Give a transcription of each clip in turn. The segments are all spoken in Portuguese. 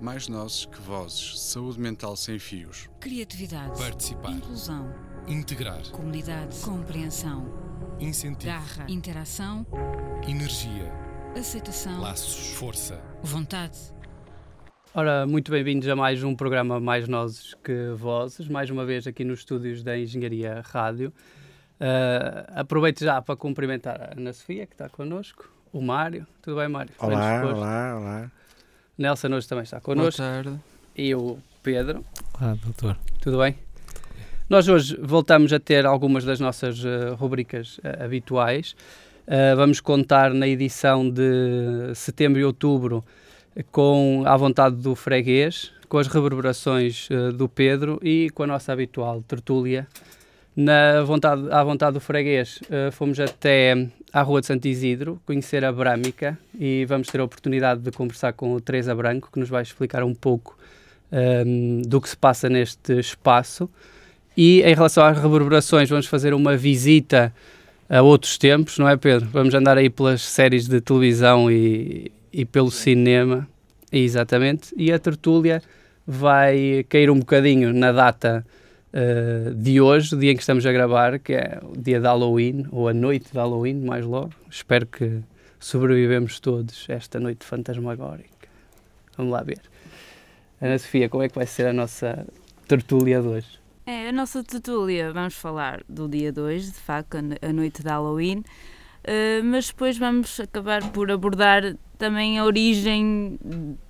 Mais nozes que vozes. Saúde mental sem fios. Criatividade. Participar. Inclusão. Integrar. Comunidade. Compreensão. Incentivo. Garra. Interação. Energia. Aceitação. Laços. Força. Vontade. Ora, muito bem-vindos a mais um programa Mais Nozes que Vozes, mais uma vez aqui nos estúdios da Engenharia Rádio. Uh, aproveito já para cumprimentar a Ana Sofia, que está connosco, o Mário. Tudo bem, Mário? Olá, olá, olá. Nelson hoje também está connosco. Boa tarde. E o Pedro. Olá, doutor. Tudo bem? Nós hoje voltamos a ter algumas das nossas uh, rubricas uh, habituais. Uh, vamos contar na edição de setembro e outubro com a vontade do freguês, com as reverberações do Pedro e com a nossa habitual tertúlia. Na vontade, à vontade do freguês, fomos até à Rua de Santo Isidro conhecer a Brâmica e vamos ter a oportunidade de conversar com o Teresa Branco, que nos vai explicar um pouco um, do que se passa neste espaço. E em relação às reverberações, vamos fazer uma visita a outros tempos, não é, Pedro? Vamos andar aí pelas séries de televisão e, e pelo cinema. Exatamente. E a tertúlia vai cair um bocadinho na data uh, de hoje, o dia em que estamos a gravar, que é o dia de Halloween, ou a noite de Halloween, mais logo. Espero que sobrevivemos todos esta noite fantasmagórica. Vamos lá ver. Ana Sofia, como é que vai ser a nossa tertúlia de hoje? É, a nossa tertúlia, vamos falar do dia 2, de facto, a noite de Halloween, uh, mas depois vamos acabar por abordar também a origem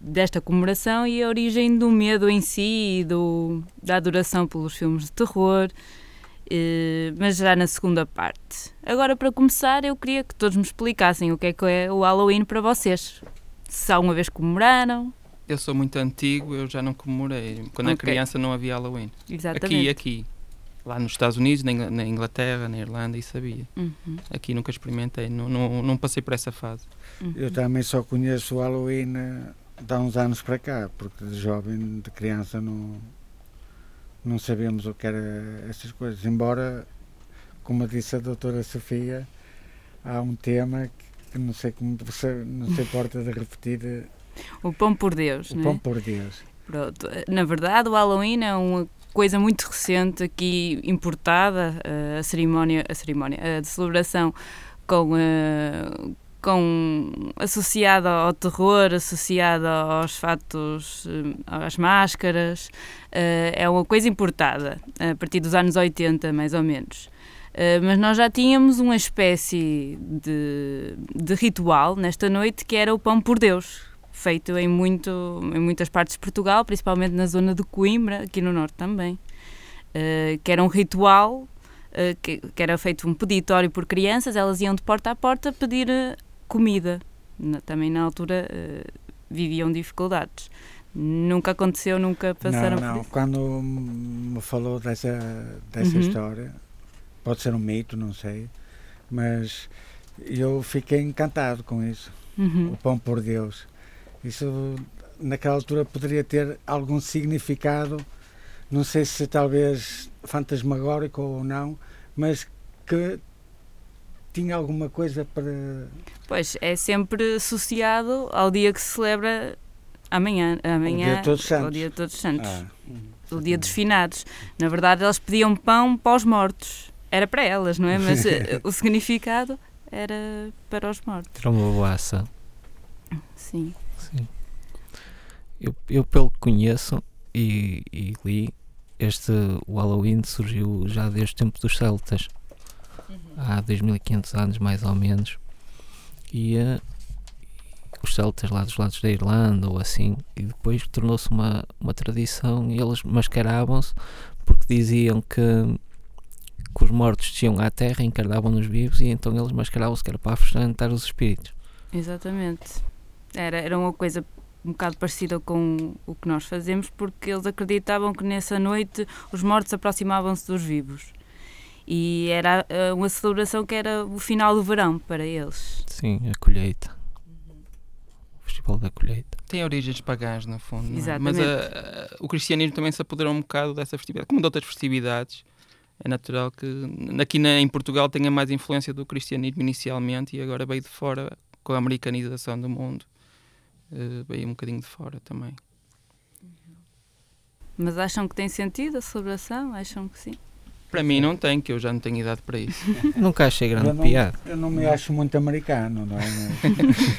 desta comemoração e a origem do medo em si e do, da adoração pelos filmes de terror, uh, mas já na segunda parte. Agora, para começar, eu queria que todos me explicassem o que é que é o Halloween para vocês. Se alguma vez comemoraram, eu sou muito antigo, eu já não comemorei. Quando okay. era criança não havia Halloween. Exatamente. Aqui, aqui. Lá nos Estados Unidos, na Inglaterra, na Irlanda, e sabia. Uhum. Aqui nunca experimentei, não, não, não passei por essa fase. Uhum. Eu também só conheço o Halloween eh, de há uns anos para cá, porque de jovem, de criança, não, não sabíamos o que eram essas coisas. Embora, como disse a doutora Sofia, há um tema que não sei como você não se importa de repetir o pão por Deus. O pão é? por Deus. Pronto. Na verdade, o Halloween é uma coisa muito recente aqui importada, eh, a cerimónia, a cerimónia, a celebração com, uh, com associada ao terror, associada aos fatos, eh, às máscaras, uh, é uma coisa importada a partir dos anos 80, mais ou menos. Uh, mas nós já tínhamos uma espécie de, de ritual nesta noite que era o pão por Deus, feito em, muito, em muitas partes de Portugal, principalmente na zona de Coimbra, aqui no Norte também, uh, que era um ritual, uh, que, que, era feito um peditório por crianças, elas iam de porta a porta pedir uh, comida. Na, também na altura viviam dificuldades. Nunca aconteceu, nunca passaram não, não. Quando me falou dessa, dessa uhum. história, pode ser um mito, não sei, mas eu fiquei encantado com isso. Uhum. O pão por Deus. Isso naquela altura poderia ter algum significado, não sei se talvez fantasmagórico ou não, mas que tinha alguma coisa para. Pois, é sempre associado ao dia que se celebra amanhã. amanhã o dia de Todos Santos. O dia de Todos Santos. Ah. O dia dos finados. Na verdade, elas pediam pão para os mortos. Era para elas, não é? Mas eh, o significado era para os mortos. Era uma boa ação. Sim. Eu, eu pelo que conheço e, e, li, este o Halloween surgiu já desde o tempo dos celtas. Uhum. Há 2500 anos mais ou menos. E uh, os celtas lá dos lados da Irlanda ou assim, e depois tornou-se uma, uma tradição e eles mascaravam-se porque diziam que, que os mortos desciam à terra, encarnavam nos vivos e então eles mascaravam-se que era para afugentar os espíritos. Exatamente. Era, era uma coisa um bocado parecida com o que nós fazemos, porque eles acreditavam que nessa noite os mortos aproximavam-se dos vivos. E era uh, uma celebração que era o final do verão para eles. Sim, a colheita. O Festival da Colheita. Tem origens pagãs, no fundo. Exatamente. É? Mas uh, uh, o cristianismo também se apoderou um bocado dessa festividade, como de outras festividades. É natural que aqui na, em Portugal tenha mais influência do cristianismo inicialmente e agora veio de fora com a americanização do mundo uh, veio um bocadinho de fora também. Mas acham que tem sentido a celebração? Acham que sim? Para mim não tem, que eu já não tenho idade para isso. Nunca achei grande eu não, piada. Eu não me acho muito americano, não é? Mas,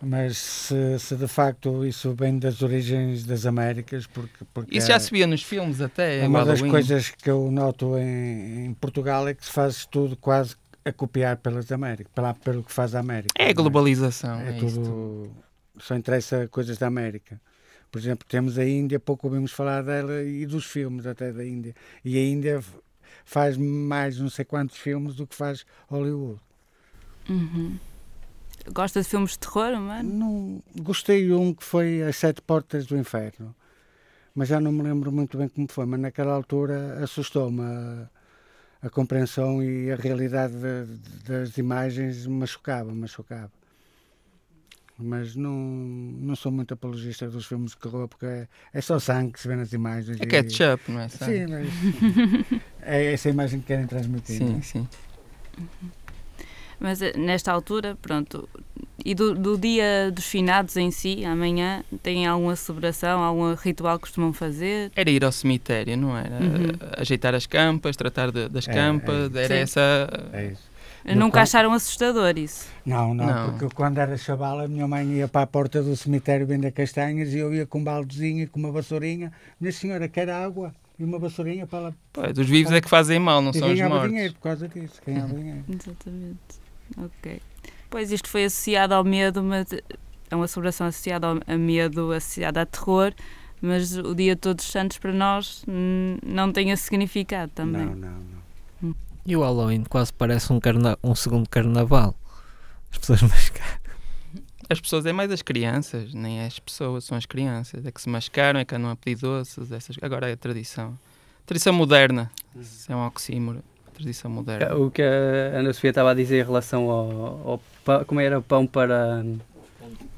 mas se, se de facto isso vem das origens das Américas, porque, porque Isso já é- se via nos filmes até, é uma das Halloween. coisas que eu noto em, em Portugal é que se faz tudo quase a copiar pelas Américas, pela, pelo que faz a América. É a não globalização. É, É, isto. Só interessa coisas da América. Por exemplo, temos a Índia, pouco ouvimos falar dela e dos filmes até da Índia. E a Índia faz mais não sei quantos filmes do que faz Hollywood. Uhum. Gosta de filmes de terror, mano? Não, gostei de um que foi As Sete Portas do Inferno, mas já não me lembro muito bem como foi. Mas naquela altura assustou-me a, a compreensão e a realidade da- das imagens, me chocava. Mas não, não sou muito apologista dos filmes de terror, porque é, é só sangue que se vê nas imagens. É e- ketchup, não é? Sabe? Sim, mas é essa imagem que querem transmitir. não é? sim, sim. Mas eh, nesta altura, pronto. E do, do dia dos finados em si, amanhã, têm alguma celebração, algum ritual que costumam fazer? Era ir ao cemitério, não era? Uhum. Ajeitar as campas, tratar de- das É, campas, é. era Sim. essa. É isso. Nunca qual- acharam assustador isso? Não, não, Não. porque quando era chaval a minha mãe ia para a porta do cemitério vender castanhas e eu ia com um baldezinho e com uma vassourinha. Minha senhora quer água e uma vassourinha para ela. Pois, os vivos é que fazem mal, não e são os mortos. dinheiro por causa disso, ganhava dinheiro. Exatamente. Ok. Pois isto foi associado ao medo, mas é uma celebração associada ao, a medo, associada a terror, mas o dia de Todos os Santos para nós não tem esse significado também. Não, não, não. E o Halloween quase parece um, carna um segundo carnaval. As pessoas mascaram. As pessoas é mais as crianças, nem é as pessoas, são as crianças. É que se mascaram, é que andam a pedir doces. Essas... Agora é a tradição. Tradição moderna. Isso é um oxímoro. Tradição moderna. O que a Ana Sofia estava a dizer em relação ao, ao pão, como era pão para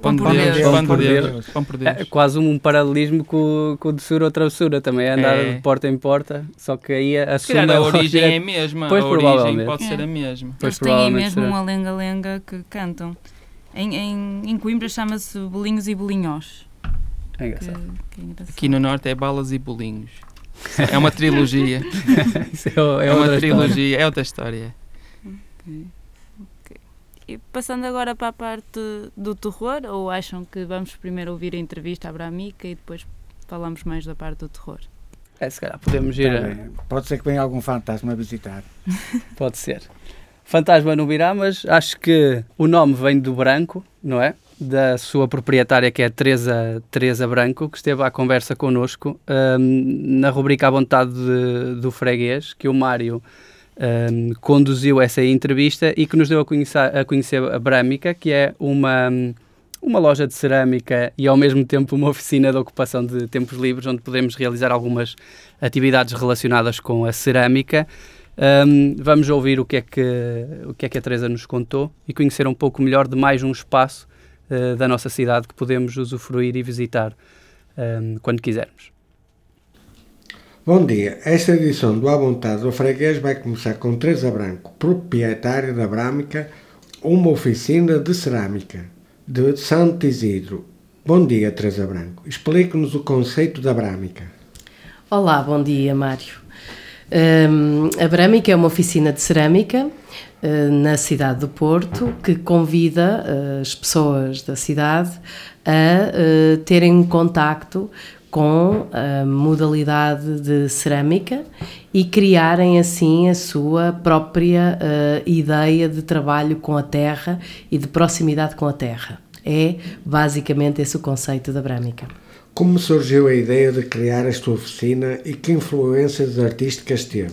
Pão Pão por Deus, Deus. pão por Pão por Deus. Pão por é, quase um paralelismo com, com o de Sura ou Travessura, também é andar É. de porta em porta, só que aí a Se calhar a origem é a mesma. Pois, a origem pode ser É. a mesma. Pois, Eles têm mesmo será. uma lenga-lenga que cantam. Em, em, em Coimbra chama-se bolinhos e bolinhós. É Que, engraçado. que é engraçado. Aqui no Norte é balas e bolinhos. É uma trilogia. É, é é uma outra história. trilogia. É outra história. E passando agora para a parte do terror, ou acham que vamos primeiro ouvir a entrevista à Bramica e depois falamos mais da parte do terror? É, se calhar podemos ir, Tá a-. Pode ser que venha algum fantasma a visitar. pode ser. Fantasma não virá, mas acho que o nome vem do Branco, não é? Da sua proprietária, que é Teresa, Teresa Branco, que esteve à conversa connosco hum, na rubrica À Vontade de- do Freguês, que o Mário hum, conduziu essa entrevista e que nos deu a conhecer a, conhecer a Brâmica, que é uma, uma loja de cerâmica e ao mesmo tempo uma oficina de ocupação de tempos livres, onde podemos realizar algumas atividades relacionadas com a cerâmica. Hum, vamos ouvir o que, é que, o que é que a Teresa nos contou e conhecer um pouco melhor de mais um espaço eh, da nossa cidade que podemos usufruir e visitar hum, quando quisermos. Bom dia, esta edição do À Vontade do Freguês vai começar com Teresa Branco, proprietária da Brâmica, uma oficina de cerâmica de Santo Isidro. Bom dia, Teresa Branco. Explique-nos o conceito da Brâmica. Olá, bom dia, Mário. Hum, a Brâmica é uma oficina de cerâmica eh, na cidade do Porto que convida eh, as pessoas da cidade a eh, terem contacto com a modalidade de cerâmica e criarem assim a sua própria eh, ideia de trabalho com a terra e de proximidade com a terra. É basicamente esse o conceito da Brâmica. Como surgiu a ideia de criar esta oficina e que influências artísticas teve?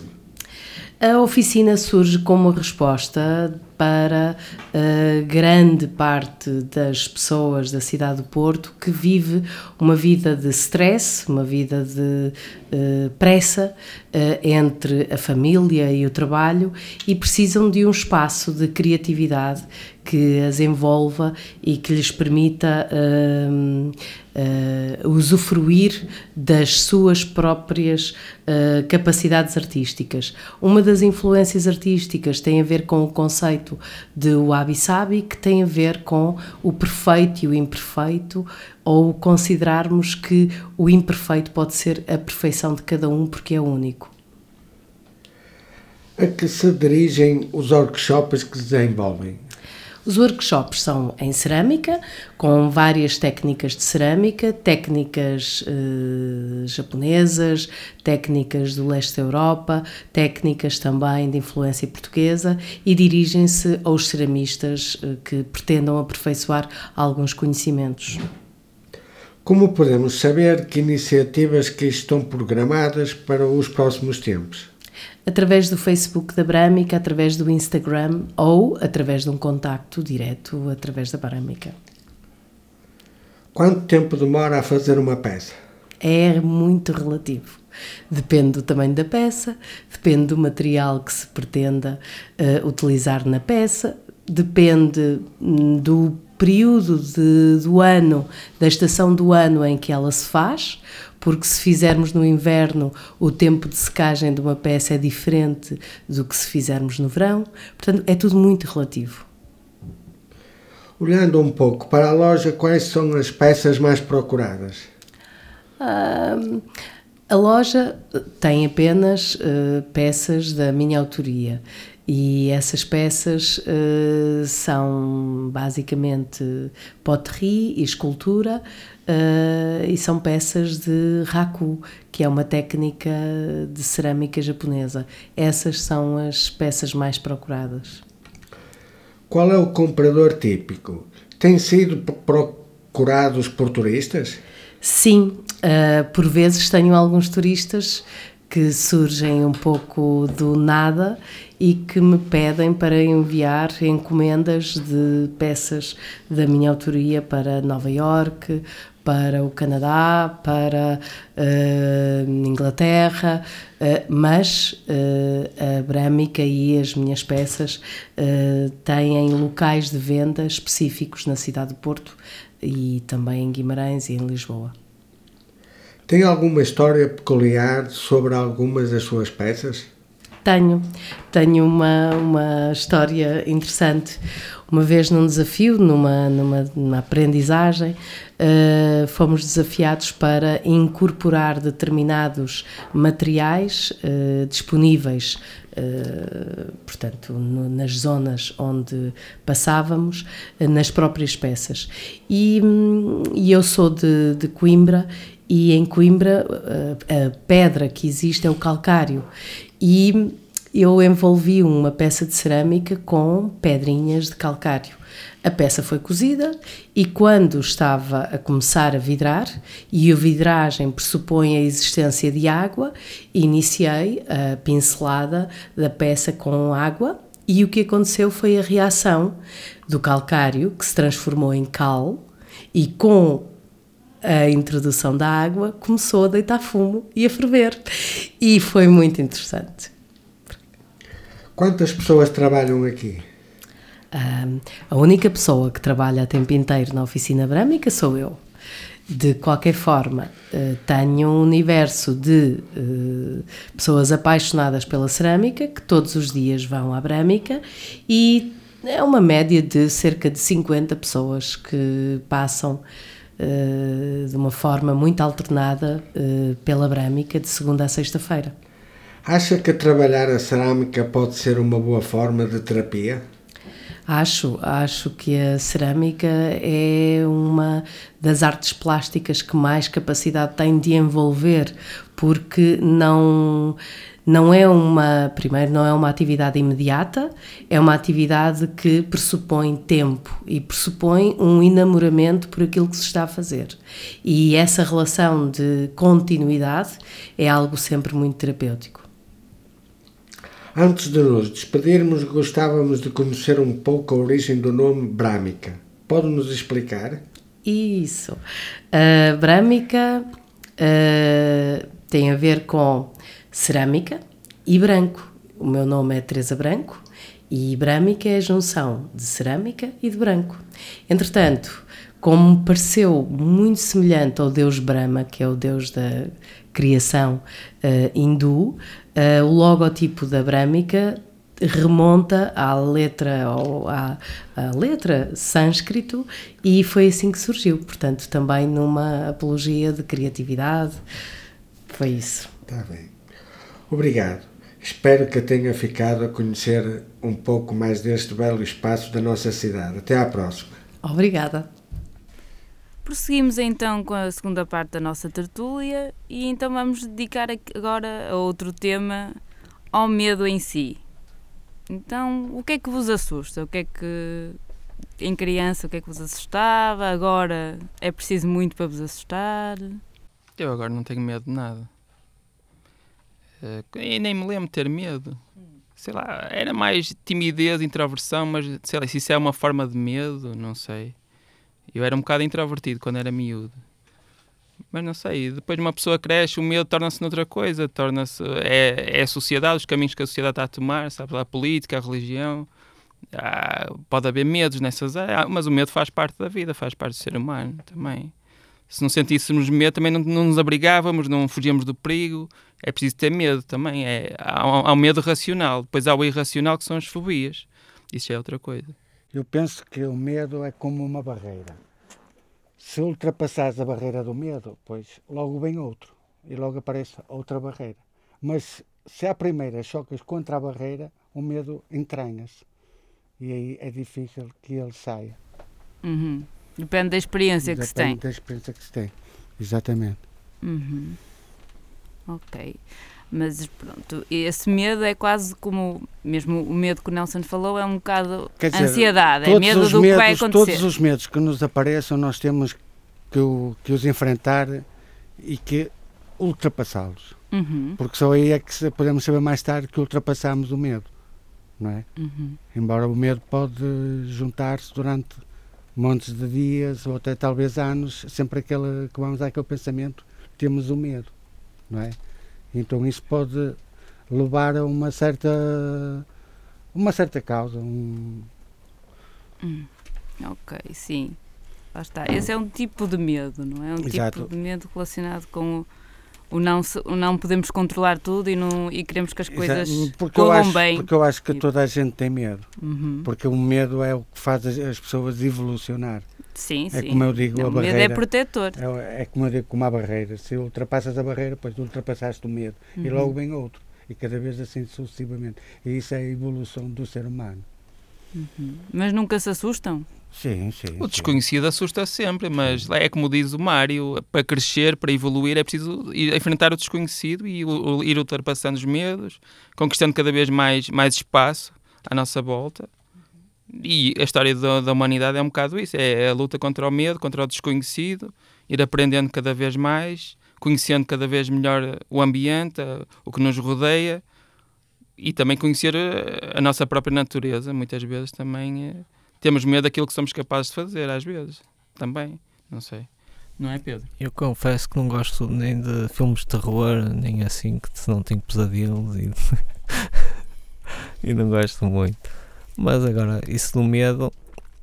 A oficina surge como resposta para a grande parte das pessoas da cidade do Porto que vive uma vida de stress, uma vida de eh, pressa eh, entre a família e o trabalho e precisam de um espaço de criatividade que as envolva e que lhes permita usufruir das suas próprias capacidades artísticas. Uma das influências artísticas tem a ver com o conceito conceito de wabi-sabi que tem a ver com o perfeito e o imperfeito, ou considerarmos que o imperfeito pode ser a perfeição de cada um porque é único. A que se dirigem os workshops que desenvolvem? Os workshops são em cerâmica, com várias técnicas de cerâmica, técnicas eh, japonesas, técnicas do leste da Europa, técnicas também de influência portuguesa e dirigem-se aos ceramistas eh, que pretendam aperfeiçoar alguns conhecimentos. Como podemos saber que iniciativas que estão programadas para os próximos tempos? Através do Facebook da Brâmica, através do Instagram ou através de um contacto direto através da Brâmica. Quanto tempo demora a fazer uma peça? É muito relativo. Depende do tamanho da peça, depende do material que se pretenda uh, utilizar na peça, depende hum, do período de, do ano, da estação do ano em que ela se faz, porque se fizermos no inverno, o tempo de secagem de uma peça é diferente do que se fizermos no verão. Portanto, é tudo muito relativo. Olhando um pouco para a loja, quais são as peças mais procuradas? Uh, a loja tem apenas uh, peças da minha autoria e essas peças uh, são basicamente poterie e escultura uh, e são peças de raku, que é uma técnica de cerâmica japonesa. Essas são as peças mais procuradas. Qual é o comprador típico? Tem sido procurados por turistas? Sim, uh, por vezes tenho alguns turistas que surgem um pouco do nada e que me pedem para enviar encomendas de peças da minha autoria para Nova York, para o Canadá, para uh, Inglaterra, uh, mas uh, a Brâmica e as minhas peças têm locais de venda específicos na cidade de Porto e também em Guimarães e em Lisboa. Tem alguma história peculiar sobre algumas das suas peças? Tenho, tenho uma, uma história interessante. Uma vez num desafio, numa, numa, numa aprendizagem, uh, fomos desafiados para incorporar determinados materiais uh, disponíveis Uh, portanto, no, nas zonas onde passávamos, uh, nas próprias peças. E, um, e eu sou de, de, Coimbra e em Coimbra a pedra que existe é o calcário e eu envolvi uma peça de cerâmica com pedrinhas de calcário. A peça foi cozida e quando estava a começar a vidrar, e a vidragem pressupõe a existência de água, iniciei a pincelada da peça com água e o que aconteceu foi a reação do calcário que se transformou em cal e com a introdução da água, começou a deitar fumo e a ferver. E foi muito interessante. Quantas pessoas trabalham aqui? Um, a única pessoa que trabalha a tempo inteiro na oficina brâmica sou eu. De qualquer forma, uh, tenho um universo de uh, pessoas apaixonadas pela cerâmica que todos os dias vão à brâmica e é uma média de cerca de 50 pessoas que passam de uma forma muito alternada uh, pela Brâmica de segunda a sexta-feira. Acha que trabalhar a cerâmica pode ser uma boa forma de terapia? Acho, acho que a cerâmica é uma das artes plásticas que mais capacidade tem de envolver, porque não não é uma, primeiro, não é uma atividade imediata, é uma atividade que pressupõe tempo e pressupõe um enamoramento por aquilo que se está a fazer. E essa relação de continuidade é algo sempre muito terapêutico. Antes de nos despedirmos, gostávamos de conhecer um pouco a origem do nome Brâmica. Pode nos explicar? Isso. A Brâmica uh, tem a ver com cerâmica e branco. O meu nome é Teresa Branco e brâmica é a junção de cerâmica e de branco. Entretanto, como me pareceu muito semelhante ao deus Brahma, que é o deus da criação uh, hindu, uh, o logotipo da brâmica remonta à letra ou à, à, letra sânscrito e foi assim que surgiu. Portanto, também numa apologia de criatividade. Foi isso. Está bem. Obrigado. Espero que tenha ficado a conhecer um pouco mais deste belo espaço da nossa cidade. Até à próxima. Obrigada. Prosseguimos então com a segunda parte da nossa tertúlia e então vamos dedicar agora a outro tema, ao medo em si. Então, o que é que vos assusta? O que é que em criança o que é que vos assustava? Agora é preciso muito para vos assustar? Eu agora não tenho medo de nada. Uh, e nem me lembro de ter medo. Sei lá, era mais timidez, introversão, mas sei lá, se isso é uma forma de medo, não sei. Eu era um bocado introvertido quando era miúdo. Mas não sei, depois uma pessoa cresce, o medo torna-se noutra coisa, torna-se. É, é a sociedade, os caminhos que a sociedade está a tomar, sabe? A política, a religião. Ah, pode haver medos nessas áreas, mas o medo faz parte da vida, faz parte do ser humano também. Se não sentíssemos medo, também não, não nos abrigávamos, não fugíamos do perigo. É preciso ter medo também. É, há, há um medo racional, depois há o irracional que são as fobias. Isso é outra coisa. Eu penso que o medo é como uma barreira. Se ultrapassares a barreira do medo, pois logo vem outro e logo aparece outra barreira. Mas se à primeira chocas contra a barreira, o medo entranha-se e aí é difícil que ele saia. Uhum. Depende da experiência Depende que se tem. Depende da experiência que se tem, exatamente. Uhum. Ok. Mas pronto, esse medo é quase como, mesmo o medo que o Nelson falou, é um bocado dizer, ansiedade, é medo do medos, que vai acontecer. Todos os medos que nos apareçam, nós temos que, o, que os enfrentar e que ultrapassá-los. Uhum. Porque só aí é que podemos saber mais tarde que ultrapassamos o medo, não é? Uhum. Embora o medo pode juntar-se durante montes de dias ou até talvez anos, sempre aquele, que vamos àquele pensamento, temos o medo, não é? Então isso pode levar a uma certa uma certa causa. Um... Hum, ok, sim. Lá está. Esse é um tipo de medo, não é? Um Exato. tipo de medo relacionado com o, o não, o não podemos controlar tudo e, não, e queremos que as coisas porque corram acho, bem. Porque eu acho que toda a gente tem medo. Uhum. Porque o medo é o que faz as, as pessoas evolucionar. Sim, é sim. como eu digo, não, a o barreira. medo é protetor. É, é, como eu digo, como a barreira. Se ultrapassas a barreira, depois ultrapassaste o medo. Uhum. E logo vem outro. E cada vez assim sucessivamente. E isso é a evolução do ser humano. Uhum. Mas nunca se assustam? Sim, sim. O desconhecido sim. assusta sempre, mas é como diz o Mário, para crescer, para evoluir, é preciso ir, enfrentar o desconhecido e ir ultrapassando os medos, conquistando cada vez mais, mais espaço à nossa volta. E a história da, da, humanidade é um bocado isso: é a luta contra o medo, contra o desconhecido, ir aprendendo cada vez mais, conhecendo cada vez melhor o ambiente, o que nos rodeia e também conhecer a, a nossa própria natureza. Muitas vezes também é, temos medo daquilo que somos capazes de fazer, às vezes também. Não sei. Não é, Pedro? Eu confesso que não gosto nem de filmes de terror, nem assim, que não tenho pesadelos e, e não gosto muito. Mas agora, isso do medo,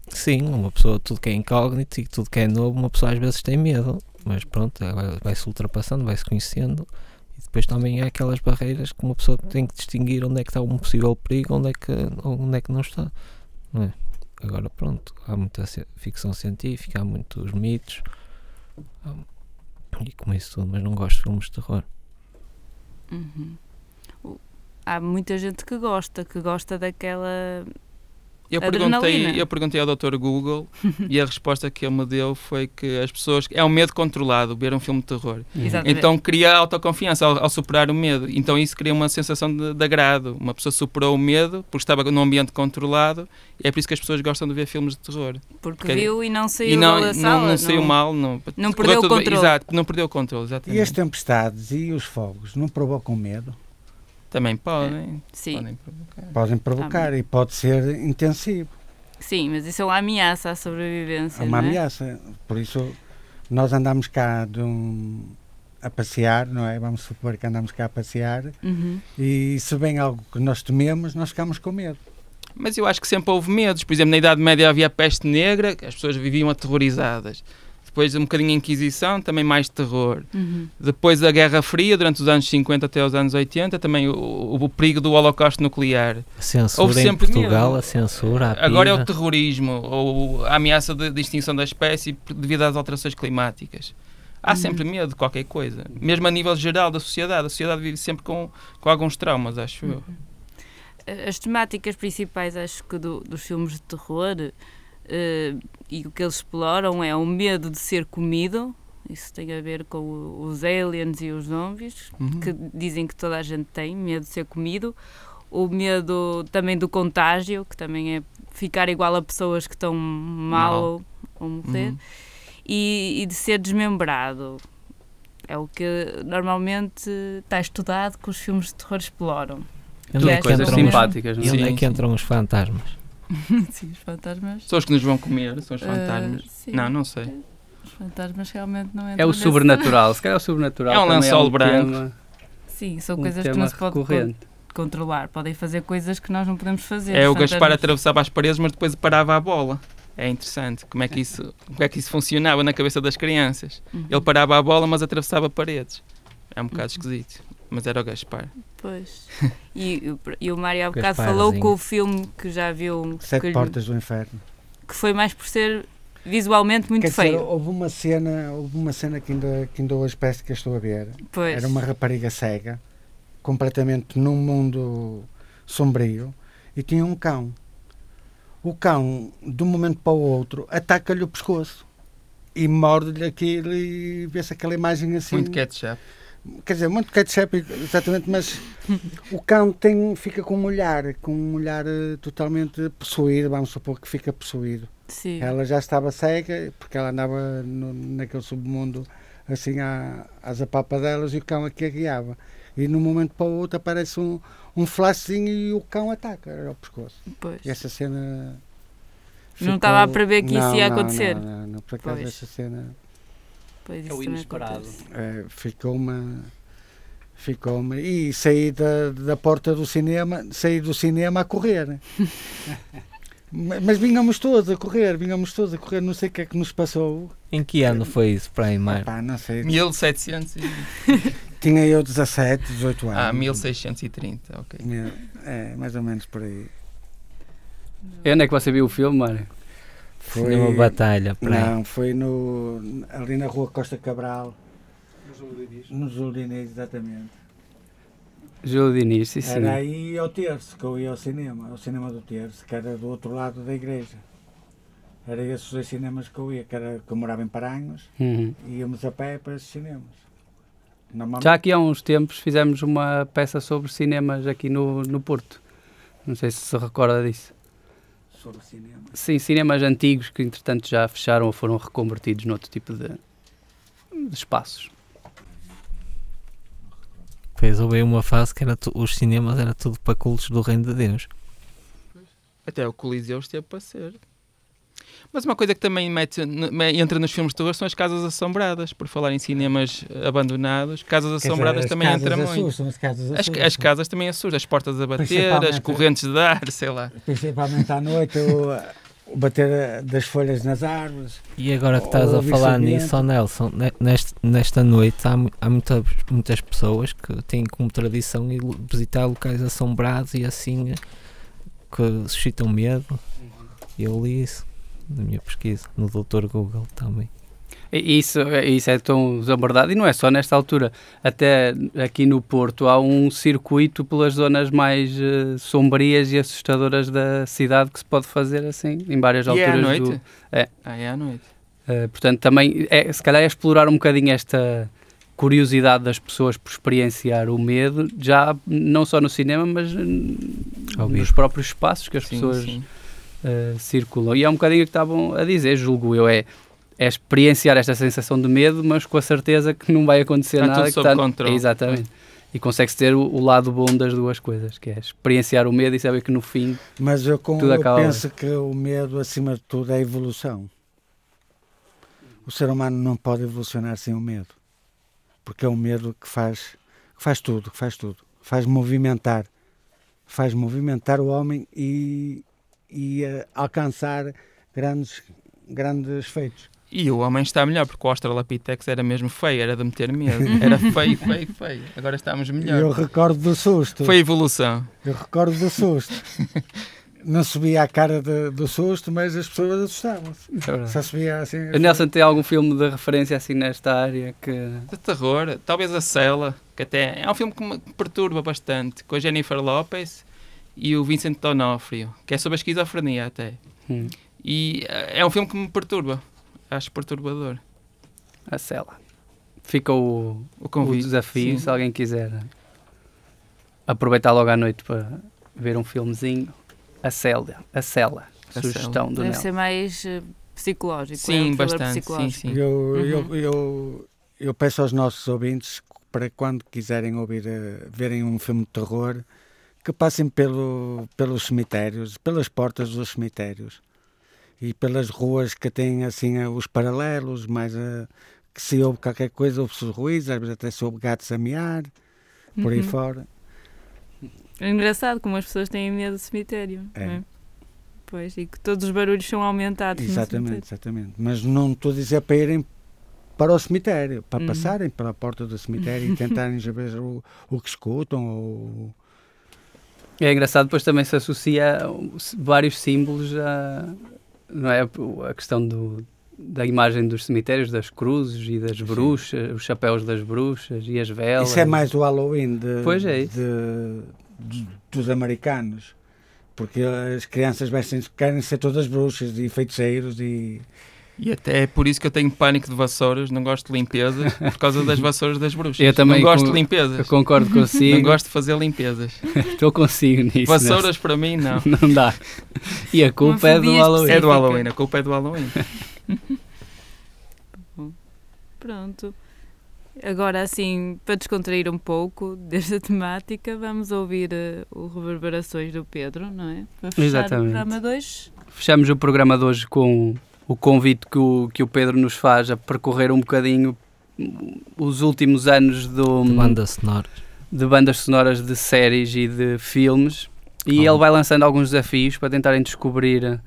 sim, uma pessoa, tudo que é incógnito e tudo que é novo, uma pessoa às vezes tem medo. Mas pronto, vai-se ultrapassando, vai-se conhecendo. E depois também há aquelas barreiras que uma pessoa tem que distinguir onde é que está um possível perigo, onde é que, onde é que não está. Não é? Agora pronto, há muita ficção científica, há muitos mitos. Há, e como isso tudo, mas não gosto de filmes de terror. Uhum há muita gente que gosta, que gosta daquela. Eu perguntei, eu perguntei ao Dr. Google e a resposta que ele me deu foi que as pessoas. É um medo controlado ver um filme de terror. Exatamente. Então cria autoconfiança ao, ao, superar o medo. Então isso cria uma sensação de, de, agrado. Uma pessoa superou o medo porque estava num ambiente controlado e é por isso que as pessoas gostam de ver filmes de terror. Porque, porque viu e não saiu e não, da sala. Não, não saiu mal. Não, não perdeu o controle. Exato, não perdeu o controle. Exatamente. E as tempestades e os fogos não provocam medo? Também podem. Sim. Podem provocar. Podem provocar ah, e pode ser intensivo. Sim, mas isso é uma ameaça à sobrevivência. É uma não é? ameaça. Por isso, nós andamos cá um, a passear, não é? Vamos supor que andamos cá a passear uhum. e se vem algo que nós tememos, nós ficamos com medo. Mas eu acho que sempre houve medos. Por exemplo, na Idade Média havia a peste negra, as pessoas viviam aterrorizadas. Depois um bocadinho a Inquisição, também mais terror. Uhum. Depois a Guerra Fria, durante os anos 50 até os anos 80, também o, o perigo do holocausto nuclear. A censura Houve em sempre Portugal, medo. a censura, a Agora é o terrorismo, ou a ameaça de, de extinção da espécie devido às alterações climáticas. Há Uhum. sempre medo de qualquer coisa, mesmo a nível geral da sociedade. A sociedade vive sempre com, com alguns traumas, acho eu. As temáticas principais, acho que, do- dos filmes de terror e o que eles exploram é o medo de ser comido. Isso tem a ver com o- os aliens e os zombies, Uhum. que dizem que toda a gente tem medo de ser comido. O medo também do contágio, que também é ficar igual a pessoas que estão mal. Ou, ou morrer. Uhum. E, e de ser desmembrado. É o que normalmente está estudado que os filmes de terror exploram. E onde é que coisas entram- simpáticas, não E é? onde é Sim, que sim. entram os fantasmas? Sim, os fantasmas. São os que nos vão comer, são os Ah, fantasmas. sim. não, não sei. Os fantasmas realmente não É o nesse- sobrenatural, se calhar o sobrenatural É um lençol um branco. tema- Sim, são um coisas que não se pode recorrente. controlar. Podem fazer coisas que nós não podemos fazer. É o Os Gaspar fantasmas- atravessava as paredes, mas depois parava a bola. É interessante como é que isso, como é que isso funcionava na cabeça das crianças. Uhum. Ele parava a bola, mas atravessava paredes. É um bocado esquisito. Mas era o Gaspar. Pois. E, o- e o Mário há bocado Gasparzinho. falou que o filme que já viu Sete que, Portas do Inferno. que foi mais por ser visualmente muito Quer dizer, feio. houve uma cena, houve uma cena que ainda, que ainda hoje parece que eu estou a ver. Pois. Era uma rapariga cega, completamente num mundo sombrio, e tinha um cão. O cão, de um momento para o outro, ataca-lhe o pescoço e morde-lhe aquilo e vê-se aquela imagem assim. Muito ketchup. Quer dizer, muito ketchup, exatamente, mas o cão tem, fica com um olhar, com um olhar eh, totalmente possuído, vamos supor que fica possuído. Sim. Ela já estava cega, porque ela andava no- naquele submundo assim à, às apapadelas e o cão aqui a guiava. E de um momento para o outro aparece um, um flashzinho e o cão ataca ao pescoço. Pois. E essa cena. Não estava a prever que isso Não, ia não, acontecer. Não, não, não, por acaso Pois. essa cena Pois É isso o inesperado. é, ficou-me. Ficou-me. E saí da, da porta do cinema, saí do cinema a correr. Ma- Mas vínhamos todos a correr, vínhamos todos a correr, não sei o que é que nos passou. Em que ano foi isso para a imagem? Pá, não sei. 1700 e... Tinha eu 17, 18 anos. Ah, 1630, ok. Meu, É, mais ou menos por aí. E onde é que você viu o filme, Mário? Foi Cinema Batalha, para aí. Não, foi no, ali na rua Costa Cabral. Nos Uldinês, exatamente. Júlio Diniz, sim, sim. Era aí ao terço que eu ia ao cinema, ao cinema do terço, que era do outro lado da igreja. Era esses os dois cinemas que eu ia, que, era, que eu morava em Paranhos, Uhum. e íamos a pé para esses cinemas. Normalmente, Já aqui há uns tempos fizemos uma peça sobre cinemas aqui no, no Porto. Não sei se se recorda disso. Sobre cinema. Sim, cinemas antigos que entretanto já fecharam ou foram reconvertidos noutro tipo de, de espaços. Depois houve uma fase que era tu- os cinemas era tudo para cultos do reino de Deus. Até o Coliseu esteve para ser. Mas uma coisa que também mete, entra nos filmes de terror são as casas assombradas. Por falar em cinemas abandonados, casas dizer, assombradas as também casas entra muito. assustam, as casas As, assustam. as casas também assustam, as portas a bater, as correntes de ar, sei lá. Principalmente à noite, o, o bater das folhas nas árvores. E agora que estás a falar nisso, Nelson, ne- neste- nesta noite há, há muitas, muitas pessoas que têm como tradição ir visitar locais assombrados e assim eh, que suscitam medo. Eu li isso na minha pesquisa, no Dr. Google também. Isso, isso é tão verdade e não é só nesta altura. Até aqui no Porto há um circuito pelas zonas mais eh, sombrias e assustadoras da cidade que se pode fazer assim em várias E é à alturas. noite? do- é. Ah, é à noite. Uh, portanto, também é, se calhar é explorar um bocadinho esta curiosidade das pessoas por experienciar o medo, já não só no cinema, mas nos próprios espaços que as Sim, pessoas sim. Uh, circulam. E é um bocadinho o que estavam a dizer, julgo eu, é, é experienciar esta sensação de medo, mas com a certeza que não vai acontecer Está nada. tudo que sob está- controle. Exatamente. E consegue-se ter o, o lado bom das duas coisas, que é experienciar o medo e saber que no fim Mas eu, com, Tudo eu acaba penso que o medo, acima de tudo, é a evolução. O ser humano não pode evolucionar sem o medo. Porque é o medo que faz, que faz tudo, que faz tudo. Faz movimentar. Faz movimentar o homem e, e eh, alcançar grandes, grandes feitos. E o homem está melhor, porque o Australopithecus era mesmo feio, era de meter medo. Era feio, feio, feio. Agora estamos melhor. Eu recordo do susto. Foi evolução. Eu recordo do susto. Não subia a cara de, do susto, mas as pessoas assustavam-se. É Só subia assim. O Nelson tem algum filme de referência assim nesta área que. De terror, talvez A Cela, que até é um filme que me perturba bastante, com a Jennifer Lopez e o Vincent D'Onofrio, que é sobre a esquizofrenia até. Hum. E eh, é um filme que me perturba. Acho perturbador. A cela. Fica o, O o convite. desafio, Sim. se alguém quiser aproveitar logo à noite para ver um filmezinho. A cela. A cela. A Sugestão do Deve Nelson. ser mais eh, psicológico. Sim, é um bastante, sim, psicológico. sim. Eu, Uhum. eu, eu, eu peço aos nossos ouvintes para quando quiserem ouvir, eh, verem um filme de terror, que passem pelo, pelos cemitérios, pelas portas dos cemitérios e pelas ruas que têm assim eh, os paralelos, mais eh, que se ouve qualquer coisa, ouve-se os ruídos, às vezes até se ouve gatos a mear, por aí Uhum. fora. É engraçado como as pessoas têm medo do cemitério. É. é? Pois, e que todos os barulhos são aumentados. Exatamente, exatamente. Mas não estou a dizer para irem para o cemitério, para Uhum. passarem pela porta do cemitério e tentarem saber o, o que escutam ou É engraçado, depois também se associa os- vários símbolos a, não é? a questão do, da imagem dos cemitérios, das cruzes e das bruxas, os chapéus das bruxas e as velas. Isso é mais o Halloween de, Pois é de- de- dos americanos. Porque as crianças vestem querem ser todas bruxas e feiticeiros e E até é por isso que eu tenho pânico de vassouras, não gosto de limpezas, por causa das vassouras das bruxas. Eu também não gosto com- de limpezas. Eu concordo consigo. Não gosto de fazer limpezas. Estou consigo nisso. Vassouras para mim, não. Não dá. E a culpa é do Halloween. É do. Halloween, a culpa é do Halloween. Pronto. Agora, assim, para descontrair um pouco desta temática, vamos ouvir eh, o Reverberações do Pedro, não é? Para fechar Exatamente. o programa 2. Fechamos o programa de hoje com o convite que o, que o Pedro nos faz a percorrer um bocadinho os últimos anos do, De banda sonora. de bandas sonoras de séries e de filmes e Oh. ele vai lançando alguns desafios para tentarem descobrir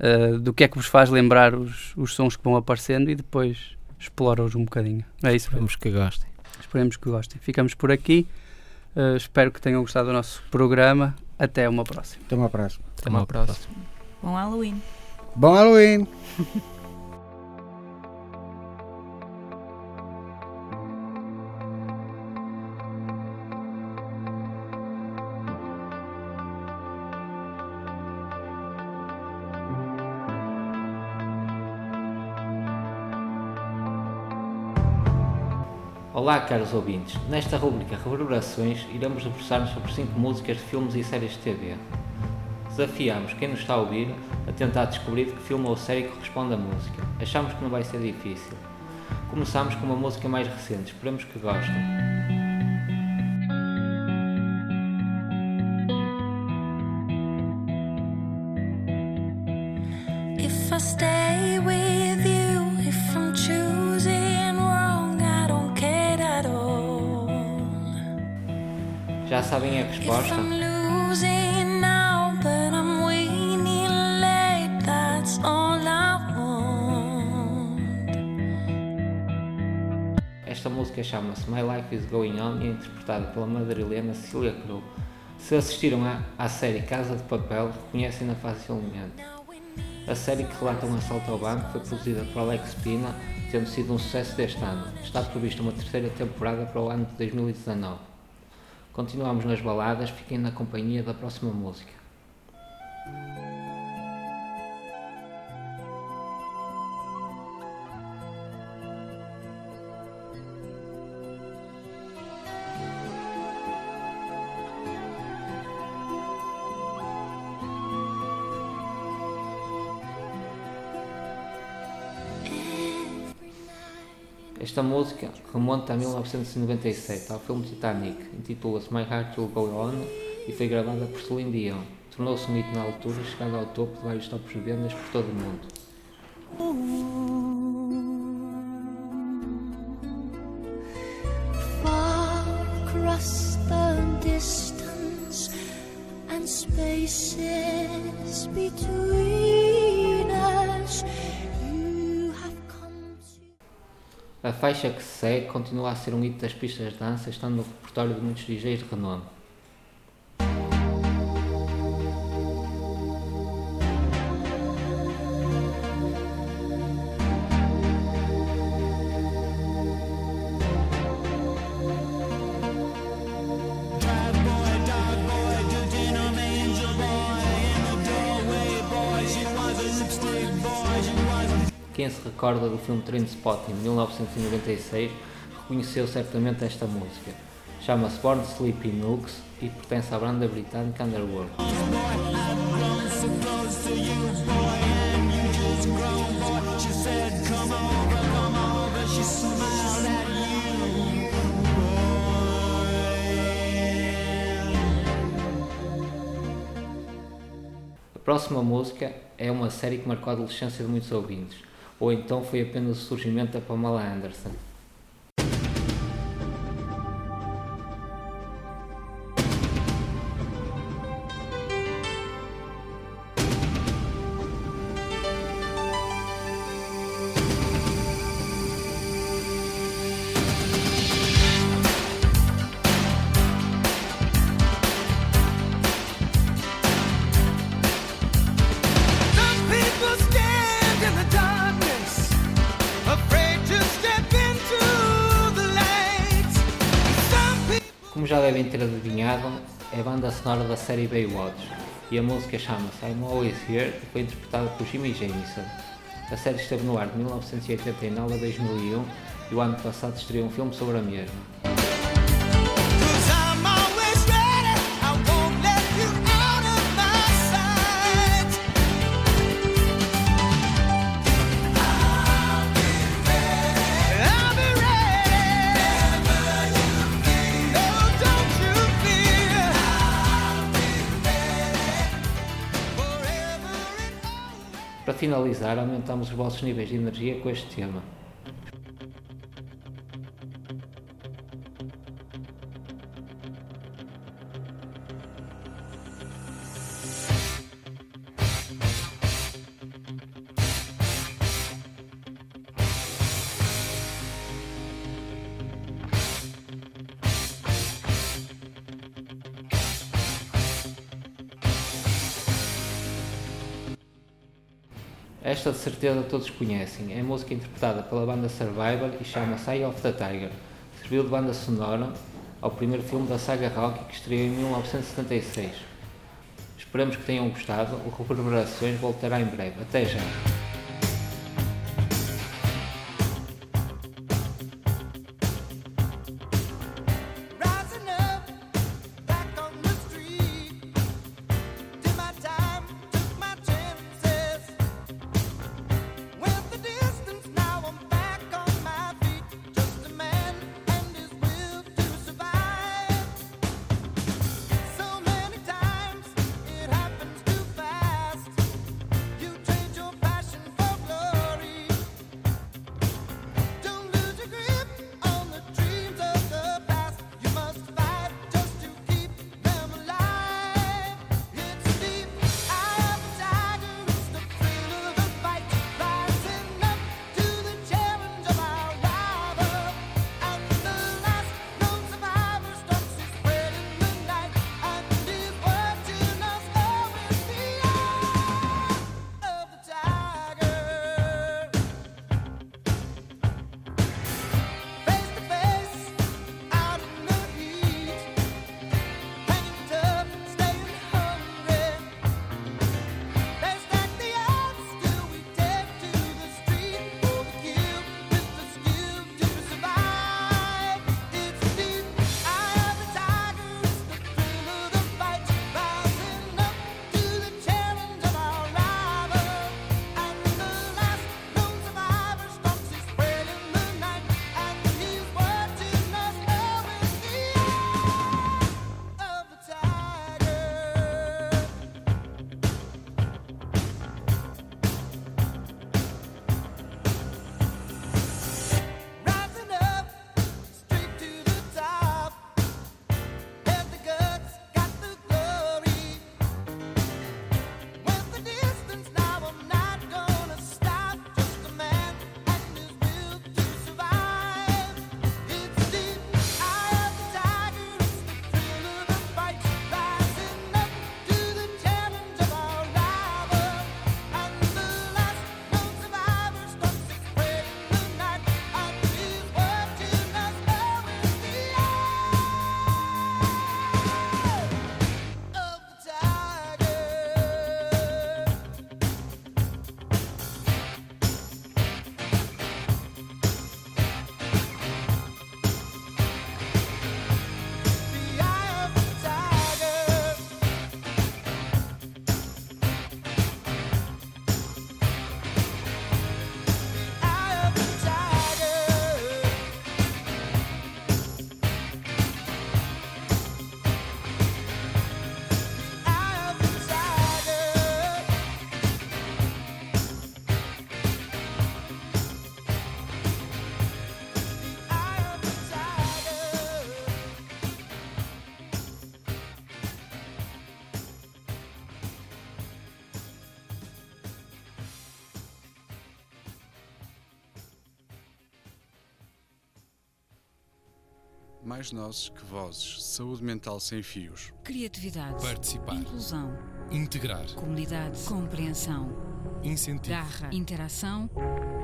eh, do que é que vos faz lembrar os, os sons que vão aparecendo e depois explora-os um bocadinho. É isso, Pedro. Esperamos que gostem. Esperemos que gostem. Ficamos por aqui. Eh, espero que tenham gostado do nosso programa. Até uma próxima. até uma próxima. Até uma próxima. Bom Halloween. Bom Halloween! Olá, caros ouvintes. Nesta rubrica Reverberações, iremos debruçar-nos sobre 5 músicas de filmes e séries de TV. Desafiamos quem nos está a ouvir tentar descobrir de que filme ou série corresponde a música. Achamos que não vai ser difícil. Começamos com uma música mais recente, esperamos que gostem. Já sabem a resposta? Música chama-se My Life is Going On e é interpretada pela madrilena Cecília Crow. Se assistiram à, à série Casa de Papel, reconhecem-na facilmente. A série que relata um assalto ao banco foi produzida por Alex Pina, tendo sido um sucesso deste ano. Está prevista uma terceira temporada para o ano de 2019. Continuamos nas baladas, fiquem na companhia da próxima música. Esta música remonta a 1997 ao filme Titanic, intitula-se My Heart Will Go On e foi gravada por Celine Dion. Tornou-se um hito na altura, chegando ao topo de vários tops de vendas por todo o mundo. Spaces between us, A faixa que se segue continua a ser um hit das pistas de dança, estando no repertório de muitos DJs de renome. Recorda do filme Trainspotting de 1996 reconheceu certamente esta música. Chama-se Born to Sleep in Nooks e pertence à banda britânica Underworld. A próxima música é uma série que marcou a adolescência de muitos ouvintes, ou então foi apenas o surgimento da Pamela Anderson. Sonora da série Baywatch e a música chama-se I'm Always Here e foi interpretada por Jimmy Jamison. A série esteve no ar de 1989 a 2001 e o ano passado estreou um filme sobre a mesma. Finalizar, aumentamos os vossos níveis de energia com este tema. Esta de certeza todos conhecem, é música interpretada pela banda Survivor e chama-se Eye of the Tiger. Serviu de banda sonora ao primeiro filme da saga Rocky que estreou em 1976. Esperamos que tenham gostado, o Reverberações voltará em breve. Até já! Mais nozes que vozes. Saúde mental sem fios. Criatividade. Participar. Inclusão. Integrar. Comunidade. Compreensão. Incentivo. Garra. Interação.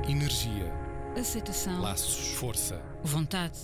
Energia. Aceitação. Laços. Força. Vontade.